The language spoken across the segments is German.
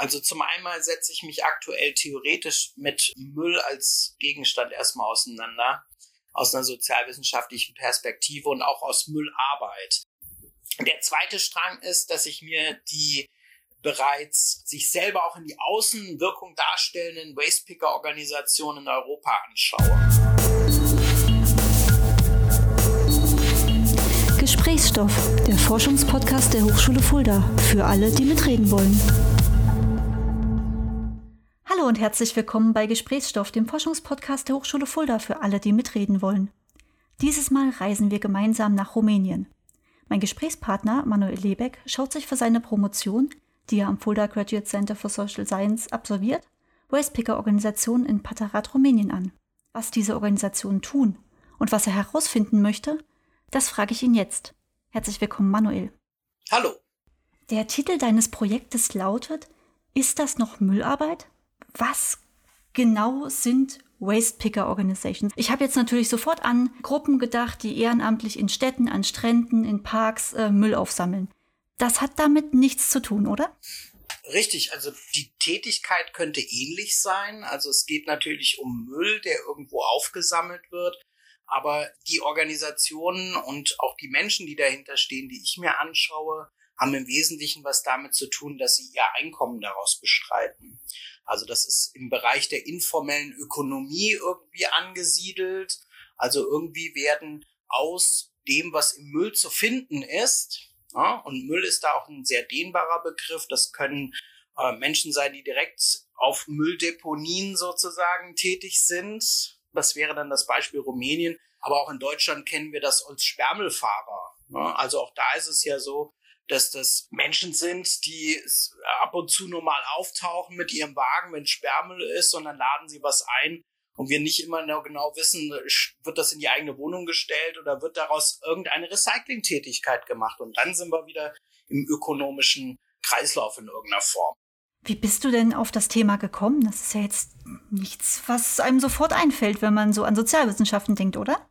Also zum einen setze ich mich aktuell theoretisch mit Müll als Gegenstand erstmal auseinander, aus einer sozialwissenschaftlichen Perspektive und auch aus Müllarbeit. Der zweite Strang ist, dass ich mir die bereits sich selber auch in die Außenwirkung darstellenden Wastepicker-Organisationen in Europa anschaue. Gesprächsstoff, der Forschungspodcast der Hochschule Fulda, für alle, die mitreden wollen. Und herzlich willkommen bei Gesprächsstoff, dem Forschungspodcast der Hochschule Fulda, für alle, die mitreden wollen. Dieses Mal reisen wir gemeinsam nach Rumänien. Mein Gesprächspartner Manuel Lebeck schaut sich für seine Promotion die er am Fulda Graduate Center for Social Science absolviert, Wastepicker-Organisationen in Patarat, Rumänien an. Was diese Organisationen tun und was er herausfinden möchte, das frage ich ihn jetzt. Herzlich willkommen, Manuel. Hallo. Der Titel deines Projektes lautet Ist das noch Müllarbeit? Was genau sind Waste Picker Organizations? Ich habe jetzt natürlich sofort an Gruppen gedacht, die ehrenamtlich in Städten, an Stränden, in Parks äh, Müll aufsammeln. Das hat damit nichts zu tun, oder? Richtig, also die Tätigkeit könnte ähnlich sein. Also es geht natürlich um Müll, der irgendwo aufgesammelt wird. Aber die Organisationen und auch die Menschen, die dahinter stehen, die ich mir anschaue, haben im Wesentlichen was damit zu tun, dass sie ihr Einkommen daraus bestreiten. Also das ist im Bereich der informellen Ökonomie irgendwie angesiedelt. Also irgendwie werden aus dem, was im Müll zu finden ist, ja, und Müll ist da auch ein sehr dehnbarer Begriff. Das können äh, Menschen sein, die direkt auf Mülldeponien sozusagen tätig sind. Das wäre dann das Beispiel Rumänien. Aber auch in Deutschland kennen wir das als Spermelfahrer. Ja, also auch da ist es ja so, dass das Menschen sind, die ab und zu nur mal auftauchen mit ihrem Wagen, wenn Sperrmüll ist, und dann laden sie was ein und wir nicht immer genau wissen, wird das in die eigene Wohnung gestellt oder wird daraus irgendeine Recyclingtätigkeit gemacht. Und dann sind wir wieder im ökonomischen Kreislauf in irgendeiner Form. Wie bist du denn auf das Thema gekommen? Das ist ja jetzt nichts, was einem sofort einfällt, wenn man so an Sozialwissenschaften denkt, oder?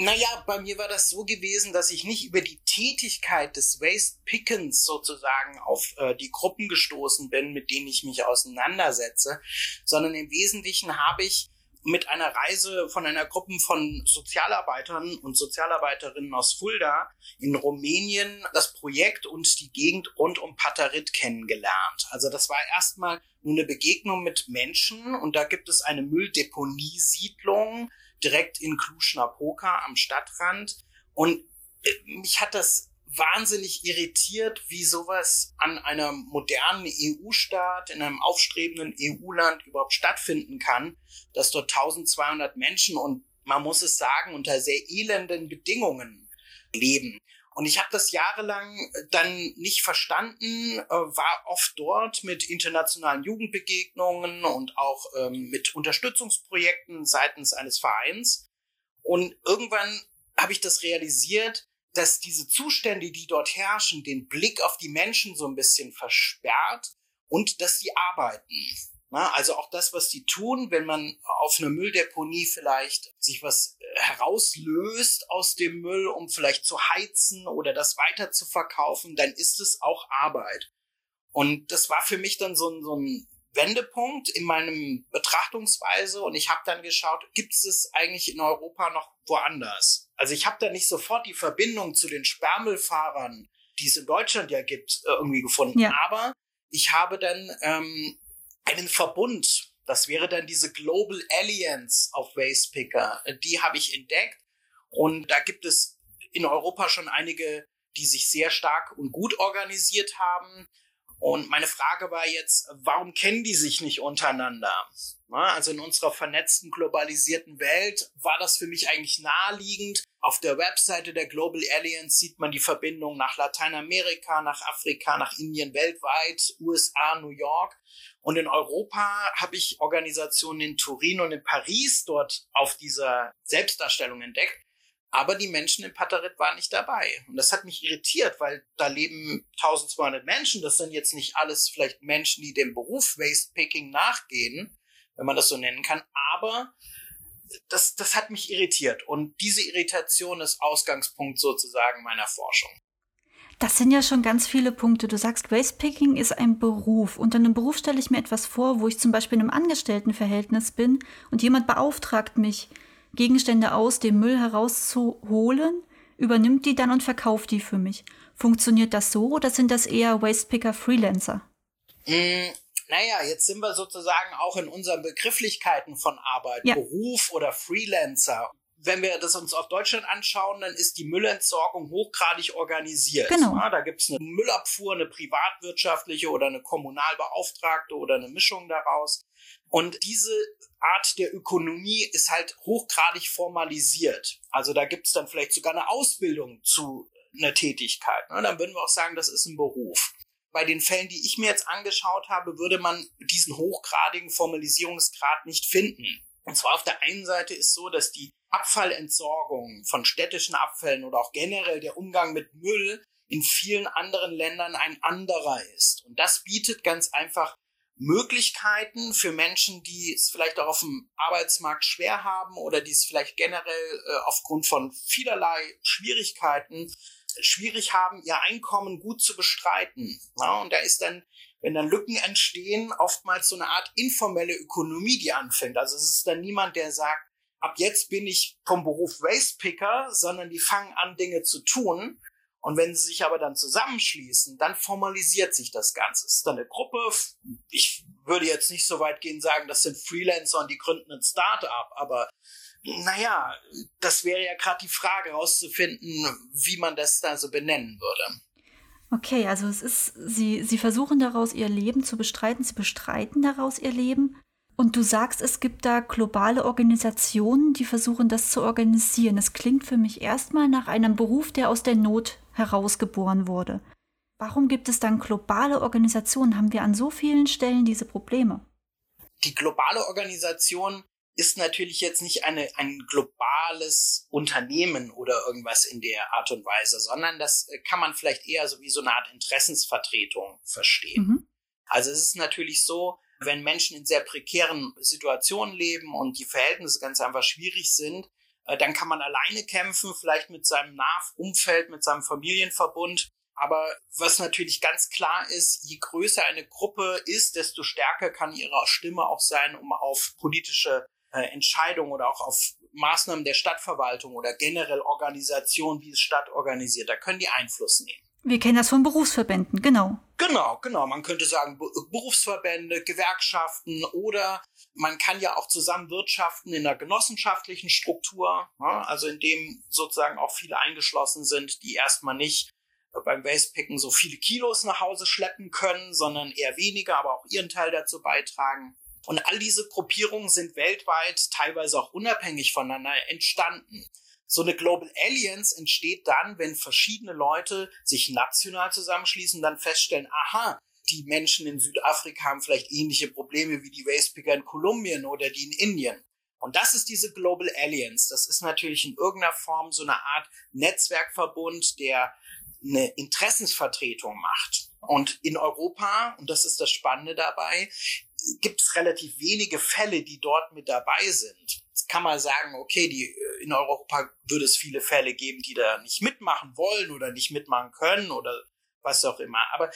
Naja, bei mir war das so gewesen, dass ich nicht über die Tätigkeit des Waste Pickens sozusagen auf äh, die Gruppen gestoßen bin, mit denen ich mich auseinandersetze, sondern im Wesentlichen habe ich mit einer Reise von einer Gruppe von Sozialarbeitern und Sozialarbeiterinnen aus Fulda in Rumänien das Projekt und die Gegend rund um Patarit kennengelernt. Also das war erstmal nur eine Begegnung mit Menschen und da gibt es eine Mülldeponiesiedlung direkt in Cluj-Napoca am Stadtrand und äh, mich hat das wahnsinnig irritiert, wie sowas an einer modernen EU-Staat, in einem aufstrebenden EU-Land überhaupt stattfinden kann, dass dort 1200 Menschen und man muss es sagen, unter sehr elenden Bedingungen leben. Und ich habe das jahrelang dann nicht verstanden, äh, war oft dort mit internationalen Jugendbegegnungen und auch ähm, mit Unterstützungsprojekten seitens eines Vereins. Und irgendwann habe ich das realisiert, dass diese Zustände, die dort herrschen, den Blick auf die Menschen so ein bisschen versperrt und dass die arbeiten. Na, also auch das, was die tun, wenn man auf einer Mülldeponie vielleicht sich was äh, herauslöst aus dem Müll, um vielleicht zu heizen oder das weiter zu verkaufen, dann ist es auch Arbeit. Und das war für mich dann so ein, so ein Wendepunkt in meinem Betrachtungsweise und ich habe dann geschaut, gibt es es eigentlich in Europa noch woanders? Also ich habe da nicht sofort die Verbindung zu den Sperrmüllfahrern, die es in Deutschland ja gibt, äh, irgendwie gefunden. Ja. Aber ich habe dann ähm, einen Verbund, das wäre dann diese Global Alliance of Waste Picker, die habe ich entdeckt. Und da gibt es in Europa schon einige, die sich sehr stark und gut organisiert haben. Und meine Frage war jetzt, warum kennen die sich nicht untereinander? Also in unserer vernetzten, globalisierten Welt war das für mich eigentlich naheliegend. Auf der Webseite der Global Alliance sieht man die Verbindung nach Lateinamerika, nach Afrika, nach Indien weltweit, USA, New York. Und in Europa habe ich Organisationen in Turin und in Paris dort auf dieser Selbstdarstellung entdeckt. Aber die Menschen in Patarit waren nicht dabei. Und das hat mich irritiert, weil da leben 1200 Menschen. Das sind jetzt nicht alles vielleicht Menschen, die dem Beruf Waste Picking nachgehen, wenn man das so nennen kann. Aber das, das hat mich irritiert. Und diese Irritation ist Ausgangspunkt sozusagen meiner Forschung. Das sind ja schon ganz viele Punkte. Du sagst, Wastepicking ist ein Beruf. Unter einem Beruf stelle ich mir etwas vor, wo ich zum Beispiel in einem Angestelltenverhältnis bin und jemand beauftragt mich, Gegenstände aus dem Müll herauszuholen, übernimmt die dann und verkauft die für mich. Funktioniert das so oder sind das eher Wastepicker-Freelancer? Mm, naja, jetzt sind wir sozusagen auch in unseren Begrifflichkeiten von Arbeit, ja. Beruf oder Freelancer. Wenn wir das uns auf Deutschland anschauen, dann ist die Müllentsorgung hochgradig organisiert. Genau. Ja, da gibt es eine Müllabfuhr, eine privatwirtschaftliche oder eine kommunalbeauftragte oder eine Mischung daraus. Und diese Art der Ökonomie ist halt hochgradig formalisiert. Also da gibt es dann vielleicht sogar eine Ausbildung zu einer Tätigkeit. Ne? Dann würden wir auch sagen, das ist ein Beruf bei den Fällen, die ich mir jetzt angeschaut habe, würde man diesen hochgradigen Formalisierungsgrad nicht finden. Und zwar auf der einen Seite ist so, dass die Abfallentsorgung von städtischen Abfällen oder auch generell der Umgang mit Müll in vielen anderen Ländern ein anderer ist. Und das bietet ganz einfach Möglichkeiten für Menschen, die es vielleicht auch auf dem Arbeitsmarkt schwer haben oder die es vielleicht generell äh, aufgrund von vielerlei Schwierigkeiten schwierig haben, ihr Einkommen gut zu bestreiten. Ja, und da ist dann, wenn dann Lücken entstehen, oftmals so eine Art informelle Ökonomie, die anfängt. Also es ist dann niemand, der sagt, ab jetzt bin ich vom Beruf Wastepicker, sondern die fangen an, Dinge zu tun. Und wenn sie sich aber dann zusammenschließen, dann formalisiert sich das Ganze. Es ist dann eine Gruppe. Ich würde jetzt nicht so weit gehen sagen, das sind Freelancer und die gründen ein Start-up, aber naja, das wäre ja gerade die Frage herauszufinden, wie man das da so benennen würde. Okay, also es ist, sie, sie versuchen daraus ihr Leben zu bestreiten, sie bestreiten daraus ihr Leben. Und du sagst, es gibt da globale Organisationen, die versuchen, das zu organisieren. Das klingt für mich erstmal nach einem Beruf, der aus der Not herausgeboren wurde. Warum gibt es dann globale Organisationen? Haben wir an so vielen Stellen diese Probleme? Die globale Organisation ist natürlich jetzt nicht eine, ein globales Unternehmen oder irgendwas in der Art und Weise, sondern das äh, kann man vielleicht eher so wie so eine Art Interessensvertretung verstehen. Mhm. Also es ist natürlich so, wenn Menschen in sehr prekären Situationen leben und die Verhältnisse ganz einfach schwierig sind, äh, dann kann man alleine kämpfen, vielleicht mit seinem Nachumfeld, mit seinem Familienverbund. Aber was natürlich ganz klar ist, je größer eine Gruppe ist, desto stärker kann ihre Stimme auch sein, um auf politische äh, Entscheidungen oder auch auf Maßnahmen der Stadtverwaltung oder generell Organisation, wie es Stadt organisiert, da können die Einfluss nehmen. Wir kennen das von Berufsverbänden, genau. Genau, genau. Man könnte sagen Berufsverbände, Gewerkschaften oder man kann ja auch zusammen wirtschaften in einer genossenschaftlichen Struktur, also in dem sozusagen auch viele eingeschlossen sind, die erstmal nicht beim Wastepicken so viele Kilos nach Hause schleppen können, sondern eher weniger, aber auch ihren Teil dazu beitragen. Und all diese Gruppierungen sind weltweit, teilweise auch unabhängig voneinander entstanden. So eine Global Alliance entsteht dann, wenn verschiedene Leute sich national zusammenschließen und dann feststellen, aha, die Menschen in Südafrika haben vielleicht ähnliche Probleme wie die Wastepicker in Kolumbien oder die in Indien. Und das ist diese Global Alliance. Das ist natürlich in irgendeiner Form so eine Art Netzwerkverbund, der eine Interessensvertretung macht. Und in Europa, und das ist das Spannende dabei, gibt es relativ wenige Fälle, die dort mit dabei sind. Jetzt kann man sagen, okay, die, äh, in Europa würde es viele Fälle geben, die da nicht mitmachen wollen oder nicht mitmachen können oder was auch immer. Aber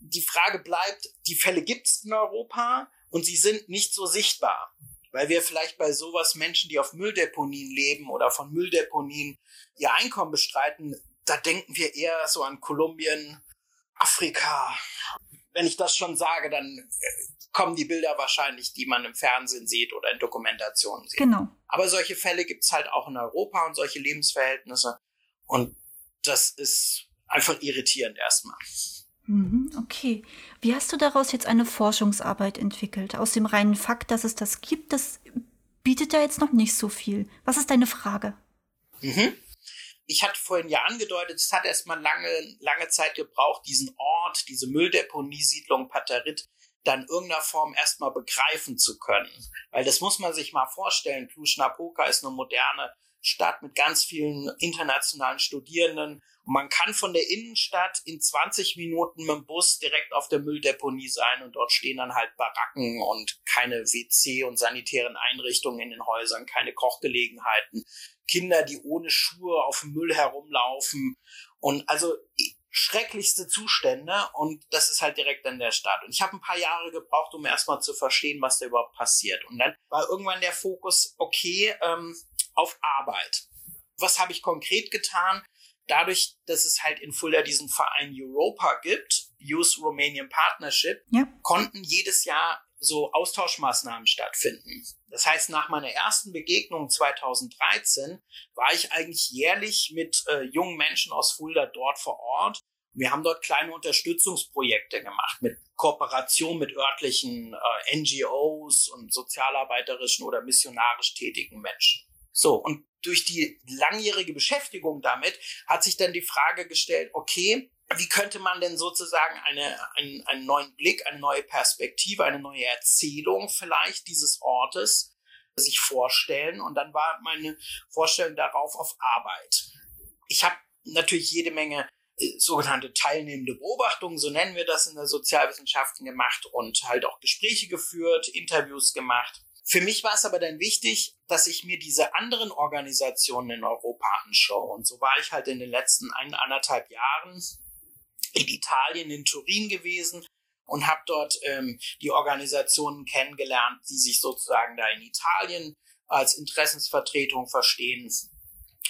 die Frage bleibt, die Fälle gibt es in Europa und sie sind nicht so sichtbar. Weil wir vielleicht bei sowas Menschen, die auf Mülldeponien leben oder von Mülldeponien ihr Einkommen bestreiten, da denken wir eher so an Kolumbien, Afrika. Wenn ich das schon sage, dann äh, kommen die Bilder wahrscheinlich, die man im Fernsehen sieht oder in Dokumentationen sieht. Genau. Aber solche Fälle gibt es halt auch in Europa und solche Lebensverhältnisse. Und das ist einfach irritierend erstmal. Mhm, okay. Wie hast du daraus jetzt eine Forschungsarbeit entwickelt? Aus dem reinen Fakt, dass es das gibt, das bietet ja jetzt noch nicht so viel. Was ist deine Frage? Mhm ich hatte vorhin ja angedeutet, es hat erstmal lange, lange Zeit gebraucht, diesen Ort, diese Mülldeponiesiedlung Paterit dann in irgendeiner Form erstmal begreifen zu können. Weil das muss man sich mal vorstellen. Cluj-Napoca ist eine moderne Stadt mit ganz vielen internationalen Studierenden. Und man kann von der Innenstadt in 20 Minuten mit dem Bus direkt auf der Mülldeponie sein und dort stehen dann halt Baracken und keine WC und sanitären Einrichtungen in den Häusern, keine Kochgelegenheiten, Kinder, die ohne Schuhe auf dem Müll herumlaufen. Und also schrecklichste Zustände und das ist halt direkt an der Stadt. Und ich habe ein paar Jahre gebraucht, um erstmal zu verstehen, was da überhaupt passiert. Und dann war irgendwann der Fokus, okay, ähm, auf Arbeit. Was habe ich konkret getan? Dadurch, dass es halt in Fulda diesen Verein Europa gibt, Youth Romanian Partnership, ja. konnten jedes Jahr so Austauschmaßnahmen stattfinden. Das heißt, nach meiner ersten Begegnung 2013 war ich eigentlich jährlich mit äh, jungen Menschen aus Fulda dort vor Ort. Wir haben dort kleine Unterstützungsprojekte gemacht mit Kooperation mit örtlichen äh, NGOs und sozialarbeiterischen oder missionarisch tätigen Menschen. So, und durch die langjährige Beschäftigung damit hat sich dann die Frage gestellt, okay, wie könnte man denn sozusagen eine, einen, einen neuen Blick, eine neue Perspektive, eine neue Erzählung vielleicht dieses Ortes sich vorstellen? Und dann war meine Vorstellung darauf auf Arbeit. Ich habe natürlich jede Menge äh, sogenannte teilnehmende Beobachtungen, so nennen wir das in der Sozialwissenschaften gemacht und halt auch Gespräche geführt, Interviews gemacht. Für mich war es aber dann wichtig, dass ich mir diese anderen Organisationen in Europa anschaue. Und so war ich halt in den letzten ein, anderthalb Jahren in Italien, in Turin gewesen und habe dort ähm, die Organisationen kennengelernt, die sich sozusagen da in Italien als Interessensvertretung verstehen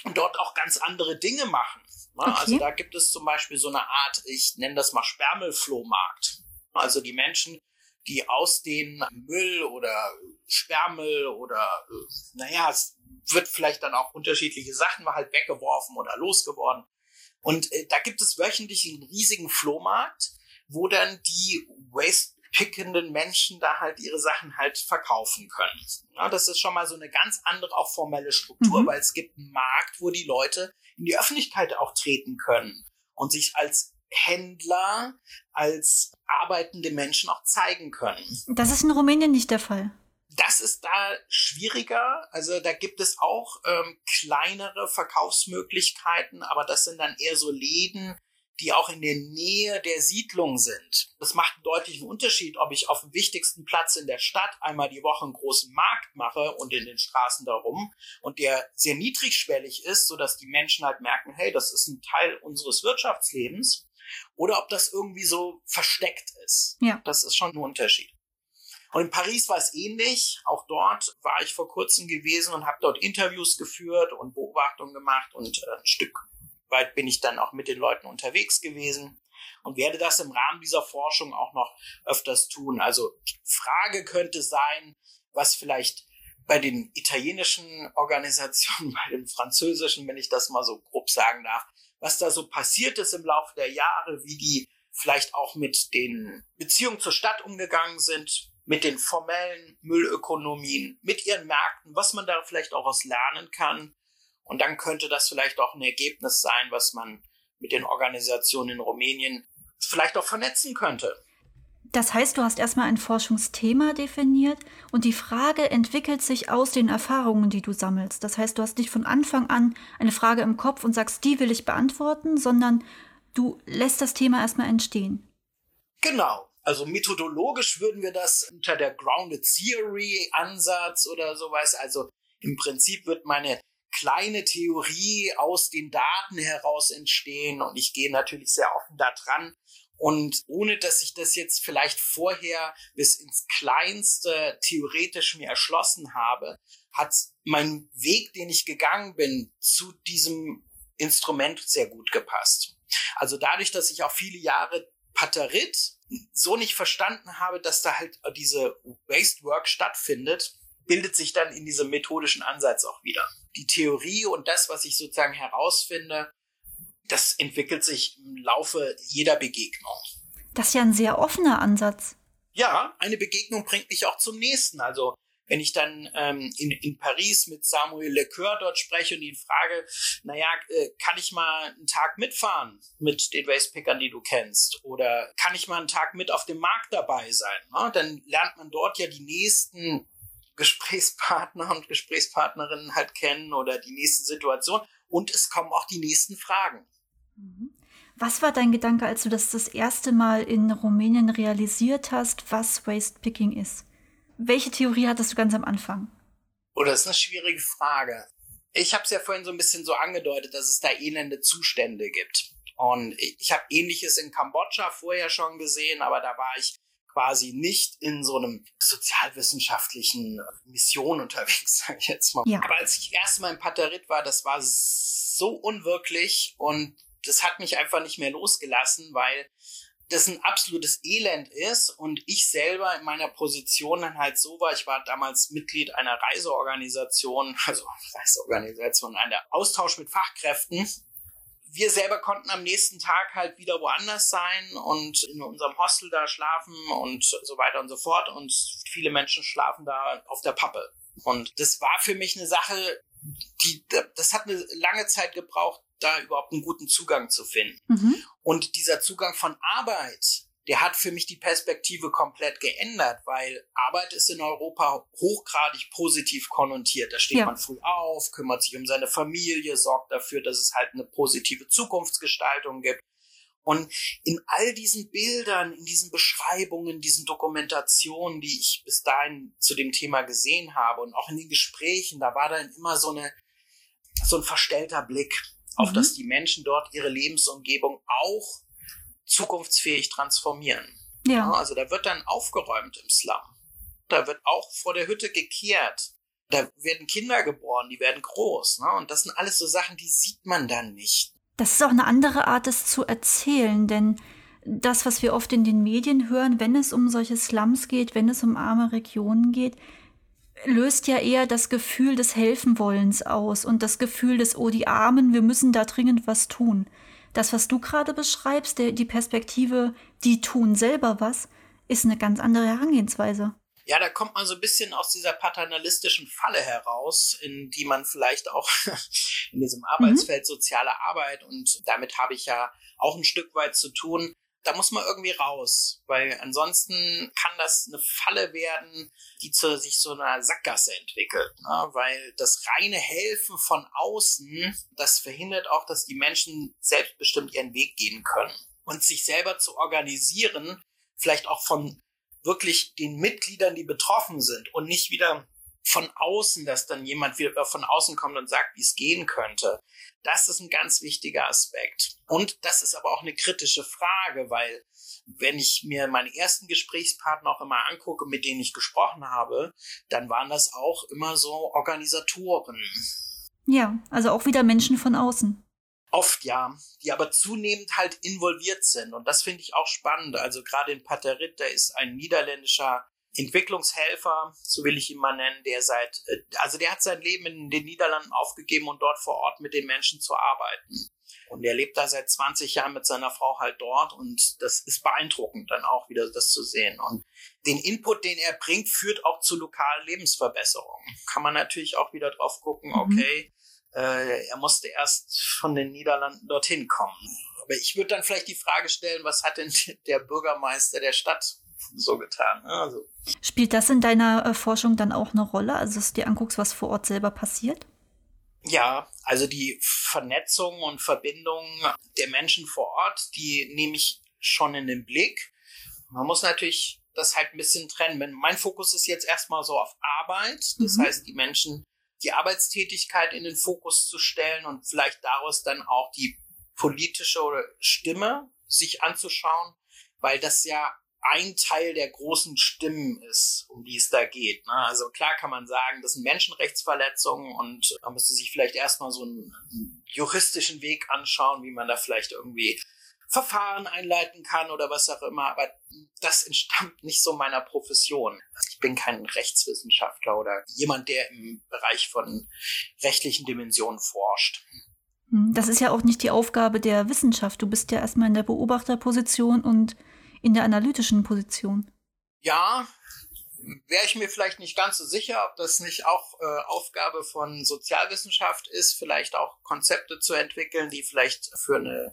und dort auch ganz andere Dinge machen. Ne? Okay. Also da gibt es zum Beispiel so eine Art, ich nenne das mal Sperrmüllflohmarkt. Also die Menschen, die aus den Müll oder Sperrmüll oder naja, es wird vielleicht dann auch unterschiedliche Sachen mal halt weggeworfen oder losgeworden. Und äh, da gibt es wöchentlich einen riesigen Flohmarkt, wo dann die Waste pickenden Menschen da halt ihre Sachen halt verkaufen können. Ja, das ist schon mal so eine ganz andere, auch formelle Struktur, mhm. weil es gibt einen Markt, wo die Leute in die Öffentlichkeit auch treten können und sich als Händler, als arbeitende Menschen auch zeigen können. Das ist in Rumänien nicht der Fall. Das ist da schwieriger. Also da gibt es auch ähm, kleinere Verkaufsmöglichkeiten, aber das sind dann eher so Läden, die auch in der Nähe der Siedlung sind. Das macht einen deutlichen Unterschied, ob ich auf dem wichtigsten Platz in der Stadt einmal die Woche einen großen Markt mache und in den Straßen darum und der sehr niedrigschwellig ist, sodass die Menschen halt merken, hey, das ist ein Teil unseres Wirtschaftslebens, oder ob das irgendwie so versteckt ist. Ja. Das ist schon ein Unterschied. Und in Paris war es ähnlich. Auch dort war ich vor kurzem gewesen und habe dort Interviews geführt und Beobachtungen gemacht und äh, ein Stück weit bin ich dann auch mit den Leuten unterwegs gewesen und werde das im Rahmen dieser Forschung auch noch öfters tun. Also Frage könnte sein, was vielleicht bei den italienischen Organisationen, bei den französischen, wenn ich das mal so grob sagen darf, was da so passiert ist im Laufe der Jahre, wie die vielleicht auch mit den Beziehungen zur Stadt umgegangen sind, mit den formellen Müllökonomien, mit ihren Märkten, was man da vielleicht auch aus lernen kann. Und dann könnte das vielleicht auch ein Ergebnis sein, was man mit den Organisationen in Rumänien vielleicht auch vernetzen könnte. Das heißt, du hast erstmal ein Forschungsthema definiert und die Frage entwickelt sich aus den Erfahrungen, die du sammelst. Das heißt, du hast nicht von Anfang an eine Frage im Kopf und sagst, die will ich beantworten, sondern du lässt das Thema erstmal entstehen. Genau. Also methodologisch würden wir das unter der Grounded Theory Ansatz oder sowas. Also im Prinzip wird meine kleine Theorie aus den Daten heraus entstehen und ich gehe natürlich sehr offen da dran. Und ohne dass ich das jetzt vielleicht vorher bis ins Kleinste theoretisch mir erschlossen habe, hat mein Weg, den ich gegangen bin, zu diesem Instrument sehr gut gepasst. Also dadurch, dass ich auch viele Jahre Paterit so nicht verstanden habe, dass da halt diese Waste Work stattfindet, bildet sich dann in diesem methodischen Ansatz auch wieder. Die Theorie und das, was ich sozusagen herausfinde, das entwickelt sich im Laufe jeder Begegnung. Das ist ja ein sehr offener Ansatz. Ja, eine Begegnung bringt mich auch zum nächsten. Also wenn ich dann ähm, in, in Paris mit Samuel Lecoeur dort spreche und ihn frage, naja, äh, kann ich mal einen Tag mitfahren mit den Wastepickern, die du kennst? Oder kann ich mal einen Tag mit auf dem Markt dabei sein? Ne? Dann lernt man dort ja die nächsten Gesprächspartner und Gesprächspartnerinnen halt kennen oder die nächste Situation und es kommen auch die nächsten Fragen. Mhm. Was war dein Gedanke, als du das das erste Mal in Rumänien realisiert hast, was Waste Picking ist? Welche Theorie hattest du ganz am Anfang? Oh, das ist eine schwierige Frage. Ich habe es ja vorhin so ein bisschen so angedeutet, dass es da elende Zustände gibt. Und ich habe ähnliches in Kambodscha vorher schon gesehen, aber da war ich quasi nicht in so einem sozialwissenschaftlichen Mission unterwegs, sage ich jetzt mal. Ja. Aber als ich erst mal in Paterit war, das war so unwirklich und das hat mich einfach nicht mehr losgelassen, weil das ein absolutes Elend ist und ich selber in meiner Position dann halt so war, ich war damals Mitglied einer Reiseorganisation, also Reiseorganisation, einer Austausch mit Fachkräften. Wir selber konnten am nächsten Tag halt wieder woanders sein und in unserem Hostel da schlafen und so weiter und so fort und viele Menschen schlafen da auf der Pappe. Und das war für mich eine Sache, die, das hat eine lange Zeit gebraucht, da überhaupt einen guten Zugang zu finden. Mhm. Und dieser Zugang von Arbeit, der hat für mich die Perspektive komplett geändert, weil Arbeit ist in Europa hochgradig positiv konnotiert. Da steht ja. man früh auf, kümmert sich um seine Familie, sorgt dafür, dass es halt eine positive Zukunftsgestaltung gibt. Und in all diesen Bildern, in diesen Beschreibungen, diesen Dokumentationen, die ich bis dahin zu dem Thema gesehen habe und auch in den Gesprächen, da war dann immer so eine, so ein verstellter Blick auf mhm. dass die Menschen dort ihre Lebensumgebung auch zukunftsfähig transformieren. Ja. Also da wird dann aufgeräumt im Slum. Da wird auch vor der Hütte gekehrt. Da werden Kinder geboren, die werden groß. Ne? Und das sind alles so Sachen, die sieht man dann nicht. Das ist auch eine andere Art, es zu erzählen, denn das, was wir oft in den Medien hören, wenn es um solche Slums geht, wenn es um arme Regionen geht, löst ja eher das Gefühl des Helfenwollens aus und das Gefühl des, oh, die Armen, wir müssen da dringend was tun. Das, was du gerade beschreibst, der, die Perspektive, die tun selber was, ist eine ganz andere Herangehensweise. Ja, da kommt man so ein bisschen aus dieser paternalistischen Falle heraus, in die man vielleicht auch in diesem Arbeitsfeld mhm. soziale Arbeit und damit habe ich ja auch ein Stück weit zu tun, da muss man irgendwie raus, weil ansonsten kann das eine Falle werden, die zu sich so einer Sackgasse entwickelt, ne? weil das reine Helfen von außen, das verhindert auch, dass die Menschen selbstbestimmt ihren Weg gehen können und sich selber zu organisieren, vielleicht auch von wirklich den Mitgliedern, die betroffen sind und nicht wieder von außen, dass dann jemand wieder von außen kommt und sagt, wie es gehen könnte. Das ist ein ganz wichtiger Aspekt. Und das ist aber auch eine kritische Frage, weil wenn ich mir meine ersten Gesprächspartner auch immer angucke, mit denen ich gesprochen habe, dann waren das auch immer so Organisatoren. Ja, also auch wieder Menschen von außen. Oft ja, die aber zunehmend halt involviert sind. Und das finde ich auch spannend. Also gerade in Paterit, da ist ein niederländischer Entwicklungshelfer, so will ich ihn mal nennen, der seit, äh, also der hat sein Leben in den Niederlanden aufgegeben und dort vor Ort mit den Menschen zu arbeiten. Und er lebt da seit 20 Jahren mit seiner Frau halt dort und das ist beeindruckend dann auch wieder das zu sehen. Und den Input, den er bringt, führt auch zu lokalen Lebensverbesserungen. Kann man natürlich auch wieder drauf gucken, mhm. okay, äh, er musste erst von den Niederlanden dorthin kommen. Aber ich würde dann vielleicht die Frage stellen, was hat denn der Bürgermeister der Stadt so getan. Also. Spielt das in deiner äh, Forschung dann auch eine Rolle, also dass du dir anguckst, was vor Ort selber passiert? Ja, also die Vernetzung und Verbindung der Menschen vor Ort, die nehme ich schon in den Blick. Man muss natürlich das halt ein bisschen trennen. Mein Fokus ist jetzt erstmal so auf Arbeit. Das mhm. heißt, die Menschen, die Arbeitstätigkeit in den Fokus zu stellen und vielleicht daraus dann auch die politische Stimme sich anzuschauen, weil das ja ein Teil der großen Stimmen ist, um die es da geht. Ne? Also klar kann man sagen, das sind Menschenrechtsverletzungen und man müsste sich vielleicht erstmal so einen, einen juristischen Weg anschauen, wie man da vielleicht irgendwie Verfahren einleiten kann oder was auch immer, aber das entstammt nicht so meiner Profession. Ich bin kein Rechtswissenschaftler oder jemand, der im Bereich von rechtlichen Dimensionen forscht. Hm, das ist ja auch nicht die Aufgabe der Wissenschaft. Du bist ja erstmal in der Beobachterposition und in der analytischen Position. Ja, wäre ich mir vielleicht nicht ganz so sicher, ob das nicht auch äh, Aufgabe von Sozialwissenschaft ist, vielleicht auch Konzepte zu entwickeln, die vielleicht für eine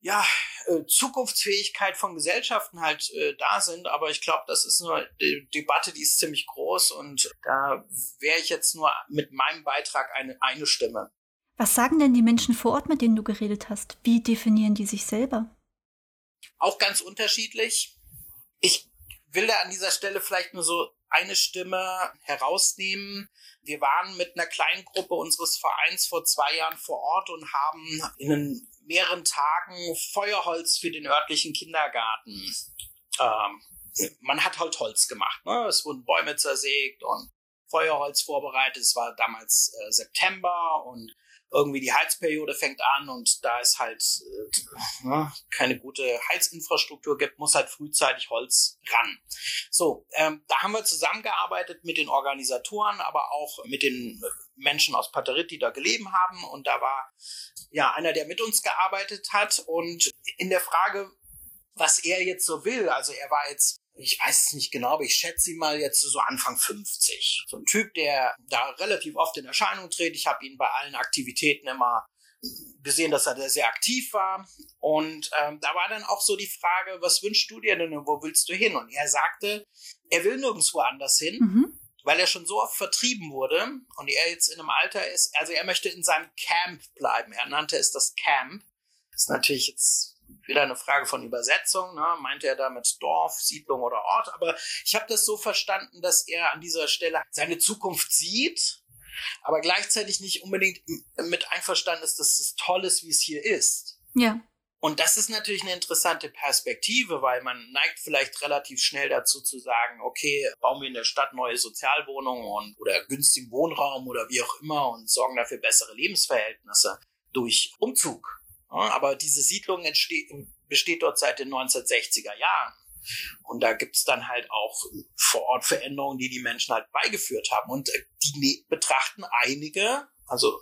ja, äh, Zukunftsfähigkeit von Gesellschaften halt äh, da sind, aber ich glaube, das ist nur eine Debatte, die ist ziemlich groß und da wäre ich jetzt nur mit meinem Beitrag eine, eine Stimme. Was sagen denn die Menschen vor Ort, mit denen du geredet hast? Wie definieren die sich selber? Auch ganz unterschiedlich. Ich will da an dieser Stelle vielleicht nur so eine Stimme herausnehmen. Wir waren mit einer kleinen Gruppe unseres Vereins vor zwei Jahren vor Ort und haben in mehreren Tagen Feuerholz für den örtlichen Kindergarten. Ähm, man hat halt Holz gemacht. Ne? Es wurden Bäume zersägt und Feuerholz vorbereitet. Es war damals äh, September und irgendwie die Heizperiode fängt an und da es halt äh, ne, keine gute Heizinfrastruktur gibt, muss halt frühzeitig Holz ran. So, ähm, da haben wir zusammengearbeitet mit den Organisatoren, aber auch mit den Menschen aus Paterit, die da gelebt haben und da war ja einer, der mit uns gearbeitet hat und in der Frage, was er jetzt so will, also er war jetzt ich weiß es nicht genau, aber ich schätze ihn mal jetzt so Anfang 50. So ein Typ, der da relativ oft in Erscheinung tritt. Ich habe ihn bei allen Aktivitäten immer gesehen, dass er da sehr aktiv war. Und ähm, da war dann auch so die Frage, was wünschst du dir denn und wo willst du hin? Und er sagte, er will nirgendwo anders hin. Mhm. Weil er schon so oft vertrieben wurde und er jetzt in einem Alter ist, also er möchte in seinem Camp bleiben. Er nannte es das Camp. Das ist natürlich jetzt wieder eine Frage von Übersetzung, ne? meinte er damit Dorf, Siedlung oder Ort, aber ich habe das so verstanden, dass er an dieser Stelle seine Zukunft sieht, aber gleichzeitig nicht unbedingt mit einverstanden ist, dass es toll ist, wie es hier ist. Ja. Und das ist natürlich eine interessante Perspektive, weil man neigt vielleicht relativ schnell dazu zu sagen, okay, bauen wir in der Stadt neue Sozialwohnungen und, oder günstigen Wohnraum oder wie auch immer und sorgen dafür bessere Lebensverhältnisse durch Umzug. Aber diese Siedlung entsteht, besteht dort seit den 1960er Jahren. Und da gibt's dann halt auch vor Ort Veränderungen, die die Menschen halt beigeführt haben. Und äh, die ne-, betrachten einige, also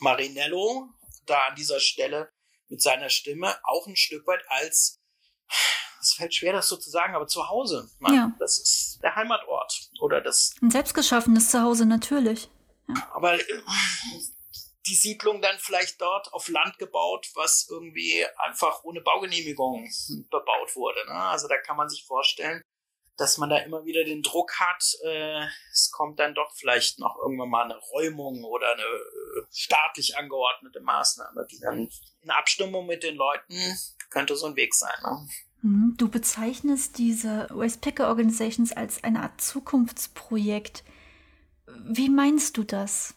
Marinello da an dieser Stelle mit seiner Stimme auch ein Stück weit als, es fällt schwer, das so zu sagen, aber zu Hause. Man, ja. Das ist der Heimatort oder das. Ein selbstgeschaffenes Zuhause natürlich. Ja. Aber äh, die Siedlung dann vielleicht dort auf Land gebaut, was irgendwie einfach ohne Baugenehmigung bebaut wurde. Ne? Also da kann man sich vorstellen, dass man da immer wieder den Druck hat, äh, es kommt dann doch vielleicht noch irgendwann mal eine Räumung oder eine äh, staatlich angeordnete Maßnahme, die dann in Abstimmung mit den Leuten könnte so ein Weg sein. Ne? Mhm. Du bezeichnest diese West Picker Organizations als eine Art Zukunftsprojekt. Wie meinst du das?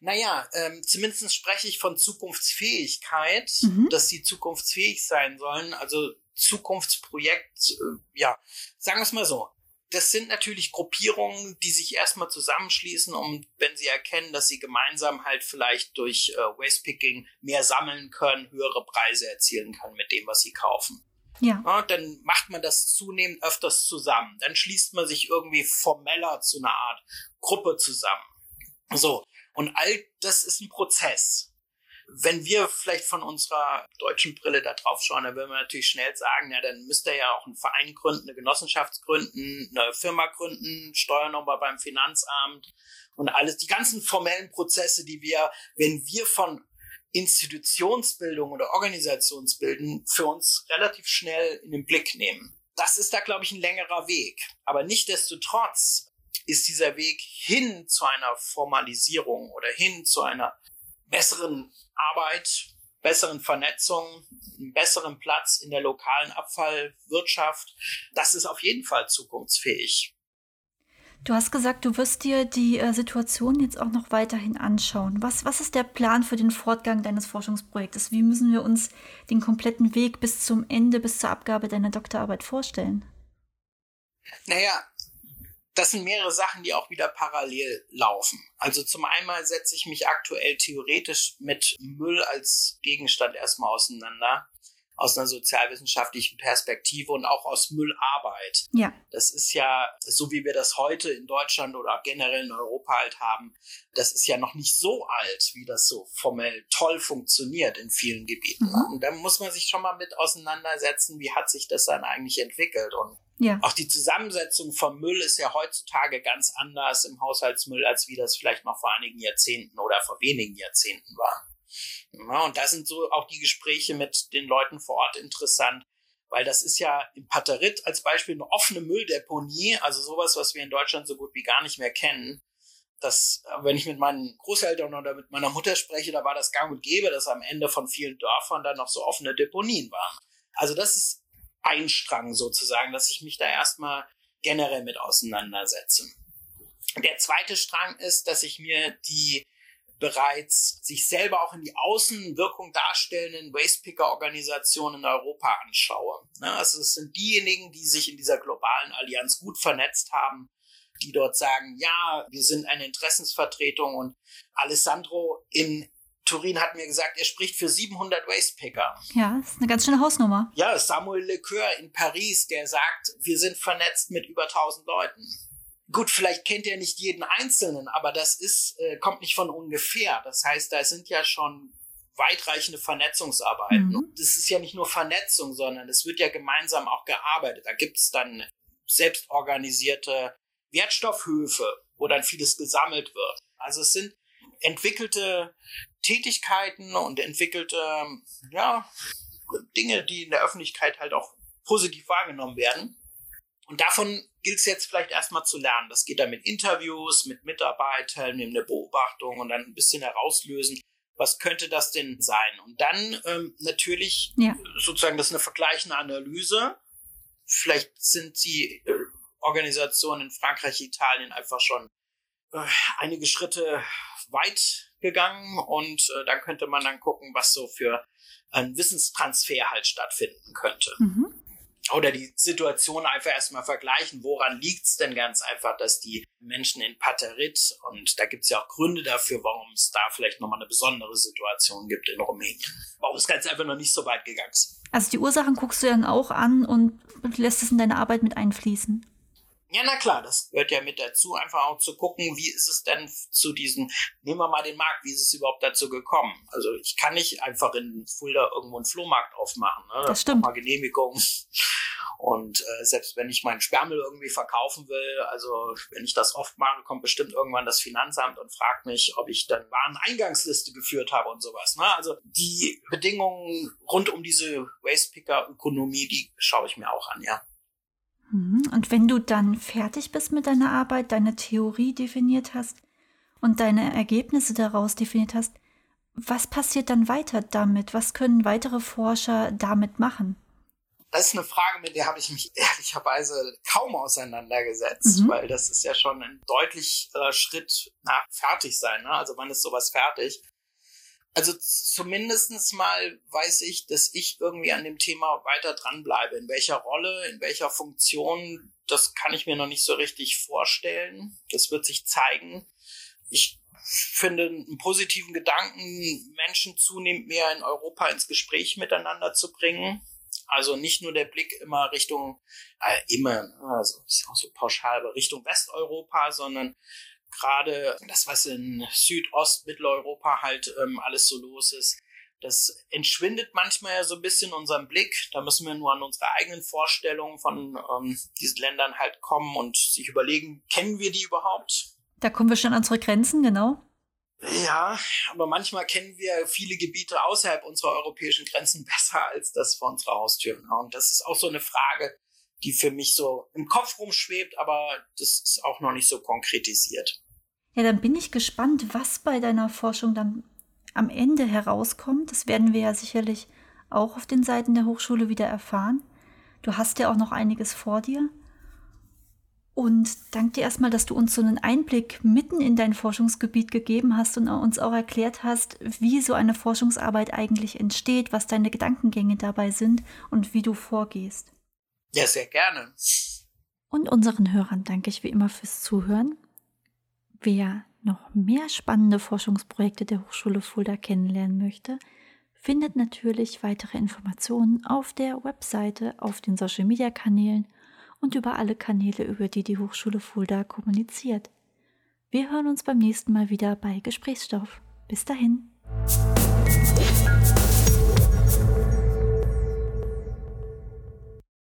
Naja, ähm, zumindest spreche ich von Zukunftsfähigkeit, mhm. dass sie zukunftsfähig sein sollen. Also Zukunftsprojekt, äh, ja, sagen wir es mal so. Das sind natürlich Gruppierungen, die sich erstmal zusammenschließen, um, wenn sie erkennen, dass sie gemeinsam halt vielleicht durch äh, Wastepicking mehr sammeln können, höhere Preise erzielen können mit dem, was sie kaufen. Ja. ja. Dann macht man das zunehmend öfters zusammen. Dann schließt man sich irgendwie formeller zu einer Art Gruppe zusammen. So. Und all das ist ein Prozess. Wenn wir vielleicht von unserer deutschen Brille da drauf schauen, dann würden wir natürlich schnell sagen, ja, dann müsste er ja auch einen Verein gründen, eine Genossenschaft gründen, eine Firma gründen, Steuernummer beim Finanzamt und alles, die ganzen formellen Prozesse, die wir, wenn wir von Institutionsbildung oder Organisationsbildung für uns relativ schnell in den Blick nehmen. Das ist da, glaube ich, ein längerer Weg. Aber nichtdestotrotz ist dieser Weg hin zu einer Formalisierung oder hin zu einer besseren Arbeit, besseren Vernetzung, einem besseren Platz in der lokalen Abfallwirtschaft. Das ist auf jeden Fall zukunftsfähig. Du hast gesagt, du wirst dir die äh, Situation jetzt auch noch weiterhin anschauen. Was, was ist der Plan für den Fortgang deines Forschungsprojektes? Wie müssen wir uns den kompletten Weg bis zum Ende, bis zur Abgabe deiner Doktorarbeit vorstellen? Naja, das sind mehrere Sachen, die auch wieder parallel laufen. Also zum einen setze ich mich aktuell theoretisch mit Müll als Gegenstand erstmal auseinander aus einer sozialwissenschaftlichen Perspektive und auch aus Müllarbeit. Ja. Das ist ja, so wie wir das heute in Deutschland oder generell in Europa halt haben, das ist ja noch nicht so alt, wie das so formell toll funktioniert in vielen Gebieten. Mhm. Und da muss man sich schon mal mit auseinandersetzen, wie hat sich das dann eigentlich entwickelt und ja. Auch die Zusammensetzung vom Müll ist ja heutzutage ganz anders im Haushaltsmüll, als wie das vielleicht noch vor einigen Jahrzehnten oder vor wenigen Jahrzehnten war. Ja, und da sind so auch die Gespräche mit den Leuten vor Ort interessant, weil das ist ja im Paterit als Beispiel eine offene Mülldeponie, also sowas, was wir in Deutschland so gut wie gar nicht mehr kennen. Das, wenn ich mit meinen Großeltern oder mit meiner Mutter spreche, da war das gang und gäbe, dass am Ende von vielen Dörfern dann noch so offene Deponien waren. Also das ist ein Strang sozusagen, dass ich mich da erstmal generell mit auseinandersetze. Der zweite Strang ist, dass ich mir die bereits sich selber auch in die Außenwirkung darstellenden Wastepicker-Organisationen in Europa anschaue. Also es sind diejenigen, die sich in dieser globalen Allianz gut vernetzt haben, die dort sagen, ja, wir sind eine Interessensvertretung und Alessandro in Turin hat mir gesagt, er spricht für 700 Wastepicker. Ja, das ist eine ganz schöne Hausnummer. Ja, Samuel Lecoeur in Paris, der sagt, wir sind vernetzt mit über 1000 Leuten. Gut, vielleicht kennt er nicht jeden Einzelnen, aber das ist, äh, kommt nicht von ungefähr. Das heißt, da sind ja schon weitreichende Vernetzungsarbeiten. Mhm. Das ist ja nicht nur Vernetzung, sondern es wird ja gemeinsam auch gearbeitet. Da gibt es dann selbstorganisierte Wertstoffhöfe, wo dann vieles gesammelt wird. Also es sind entwickelte Tätigkeiten und entwickelte, ja, Dinge, die in der Öffentlichkeit halt auch positiv wahrgenommen werden. Und davon gilt es jetzt vielleicht erstmal zu lernen. Das geht dann mit Interviews, mit Mitarbeitern, mit einer Beobachtung und dann ein bisschen herauslösen, was könnte das denn sein? Und dann ähm, natürlich ja. sozusagen, das ist eine vergleichende Analyse. Vielleicht sind die äh, Organisationen in Frankreich, Italien einfach schon äh, einige Schritte weit gegangen und äh, dann könnte man dann gucken, was so für ein Wissenstransfer halt stattfinden könnte. Mhm oder die Situation einfach erstmal vergleichen. Woran liegt es denn ganz einfach, dass die Menschen in Paterit, und da gibt es ja auch Gründe dafür, warum es da vielleicht nochmal eine besondere Situation gibt in Rumänien, warum es ganz einfach noch nicht so weit gegangen ist. Also die Ursachen guckst du dann auch an und lässt es in deine Arbeit mit einfließen. Ja, na klar, das gehört ja mit dazu, einfach auch zu gucken, wie ist es denn zu diesen, nehmen wir mal den Markt, wie ist es überhaupt dazu gekommen? Also ich kann nicht einfach in Fulda irgendwo einen Flohmarkt aufmachen. Ne? Das, das stimmt. Mal Genehmigung. Und äh, selbst wenn ich meinen Sperrmüll irgendwie verkaufen will, also wenn ich das oft mache, kommt bestimmt irgendwann das Finanzamt und fragt mich, ob ich dann Wareneingangsliste geführt habe und sowas. Ne? Also die Bedingungen rund um diese Wastepicker-Ökonomie, die schaue ich mir auch an, ja. Mhm. Und wenn du dann fertig bist mit deiner Arbeit, deine Theorie definiert hast und deine Ergebnisse daraus definiert hast, was passiert dann weiter damit? Was können weitere Forscher damit machen? Das ist eine Frage, mit der habe ich mich ehrlicherweise kaum auseinandergesetzt, mhm. weil das ist ja schon ein deutlicher Schritt nach fertig sein. Ne? Also wann ist sowas fertig? Also zumindestens mal weiß ich, dass ich irgendwie an dem Thema weiter dranbleibe. In welcher Rolle, in welcher Funktion, das kann ich mir noch nicht so richtig vorstellen. Das wird sich zeigen. Ich finde einen positiven Gedanken, Menschen zunehmend mehr in Europa ins Gespräch miteinander zu bringen. Also nicht nur der Blick immer Richtung, äh, immer, also ist auch so pauschal, aber Richtung Westeuropa, sondern gerade das, was in Südost, Mitteleuropa halt ähm, alles so los ist, das entschwindet manchmal ja so ein bisschen unserem Blick. Da müssen wir nur an unsere eigenen Vorstellungen von ähm, diesen Ländern halt kommen und sich überlegen, kennen wir die überhaupt? Da kommen wir schon an unsere Grenzen, genau. Ja, aber manchmal kennen wir viele Gebiete außerhalb unserer europäischen Grenzen besser als das vor unserer Haustür. Und das ist auch so eine Frage, die für mich so im Kopf rumschwebt, aber das ist auch noch nicht so konkretisiert. Ja, dann bin ich gespannt, was bei deiner Forschung dann am Ende herauskommt. Das werden wir ja sicherlich auch auf den Seiten der Hochschule wieder erfahren. Du hast ja auch noch einiges vor dir. Und danke dir erstmal, dass du uns so einen Einblick mitten in dein Forschungsgebiet gegeben hast und uns auch erklärt hast, wie so eine Forschungsarbeit eigentlich entsteht, was deine Gedankengänge dabei sind und wie du vorgehst. Ja, sehr gerne. Und unseren Hörern danke ich wie immer fürs Zuhören. Wer noch mehr spannende Forschungsprojekte der Hochschule Fulda kennenlernen möchte, findet natürlich weitere Informationen auf der Webseite, auf den Social-Media-Kanälen und über alle Kanäle, über die die Hochschule Fulda kommuniziert. Wir hören uns beim nächsten Mal wieder bei Gesprächsstoff. Bis dahin.